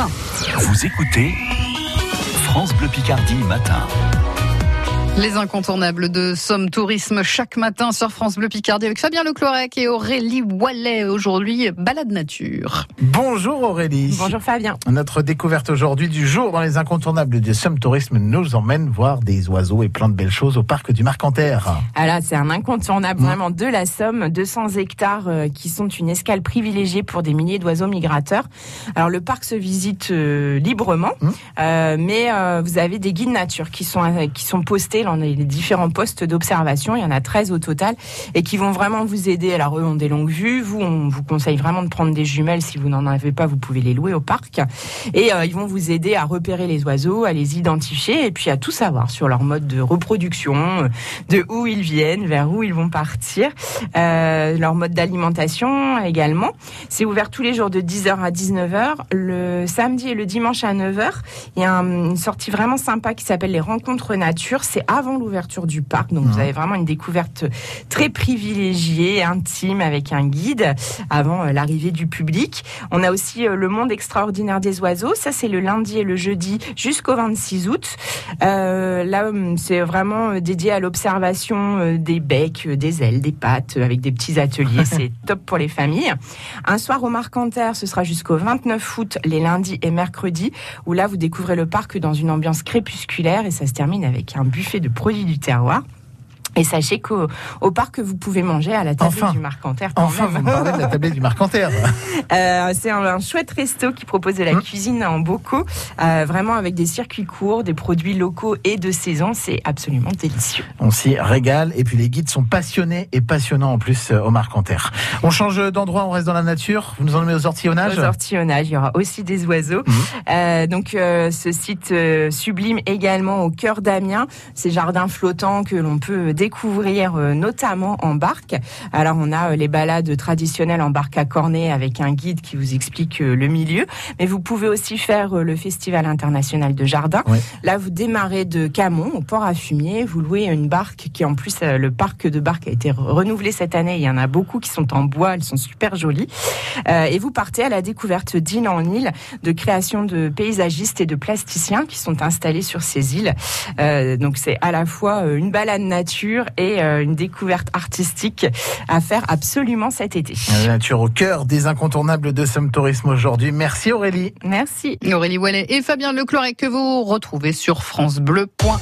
6h20. Vous écoutez France Bleu Picardie matin. Les incontournables de Somme Tourisme chaque matin sur France Bleu Picardie avec Fabien Leclorec et Aurélie Wallet. Aujourd'hui, balade nature. Bonjour Aurélie. Bonjour Fabien. Notre découverte aujourd'hui du jour dans les incontournables de Somme Tourisme nous emmène voir des oiseaux et plein de belles choses au parc du Marcanterre. Ah là, c'est un incontournable Mmh. vraiment de la Somme, 200 hectares euh, qui sont une escale privilégiée pour des milliers d'oiseaux migrateurs. Alors le parc se visite euh, librement, Mmh. euh, mais euh, vous avez des guides nature qui sont qui sont postés dans les différents postes d'observation. Il y en a 13 au total et qui vont vraiment vous aider. Alors eux ont des longues vues. Vous, on vous conseille vraiment de prendre des jumelles. Si vous n'en avez pas, vous pouvez les louer au parc. Et euh, ils vont vous aider à repérer les oiseaux, à les identifier et puis à tout savoir sur leur mode de reproduction, de où ils viennent, vers où ils vont partir, euh, leur mode d'alimentation également. C'est ouvert tous les jours de 10h à 19h. Le samedi et le dimanche à 9h, il y a un- une sortie vraiment sympa qui s'appelle les rencontres nature. C'est avant l'ouverture du parc, donc vous avez vraiment une découverte très privilégiée, intime avec un guide avant euh, l'arrivée du public. On a aussi euh, le monde extraordinaire des oiseaux. Ça, c'est le lundi et le jeudi jusqu'au 26 août. Euh, là, hum, c'est vraiment dédié à l'observation des becs, des ailes, des pattes, avec des petits ateliers. c'est top pour les familles. Un soir au Marcanterre, ce sera jusqu'au 29 août, les lundis et mercredis, où là, vous découvrez le parc dans une ambiance crépusculaire et ça se termine avec un buffet de produits du terroir. Et sachez qu'au au parc, vous pouvez manger à la table Enfin. du Marcanterre. Enfin, même. vous me parlez de la tablette du Marcanterre. Euh, c'est un, un chouette resto qui propose de la Hum. cuisine en bocaux, euh, vraiment avec des circuits courts, des produits locaux et de saison. C'est absolument délicieux. On s'y régale et puis les guides sont passionnés et passionnants en plus euh, au Marcanterre. On change d'endroit, on reste dans la nature. Vous nous emmenez aux ortillonnages? Aux ortillonnages, il y aura aussi des oiseaux. Mhm. Euh, donc euh, ce site sublime également au cœur d'Amiens, ces jardins flottants que l'on peut découvrir euh, notamment en barque. Alors on a euh, les balades traditionnelles en barque à cornet avec un guide qui vous explique euh, le milieu, mais vous pouvez aussi faire le festival international de jardin. Ouais. Là vous démarrez de Camon au port à fumier, vous louez une barque qui en plus le parc de barque a été re- renouvelé cette année. Il y en a beaucoup qui sont en bois, elles sont super jolies. Euh, et vous partez à la découverte d'îles en île, de création de paysagistes et de plasticiens qui sont installés sur ces îles. Euh, donc c'est à la fois une balade nature et euh, une découverte artistique à faire absolument cet été. La nature au cœur des incontournables de Somme Tourisme aujourd'hui. Merci Aurélie. Merci. Aurélie Wallet et Fabien Leclorec que vous retrouvez sur francebleu.fr.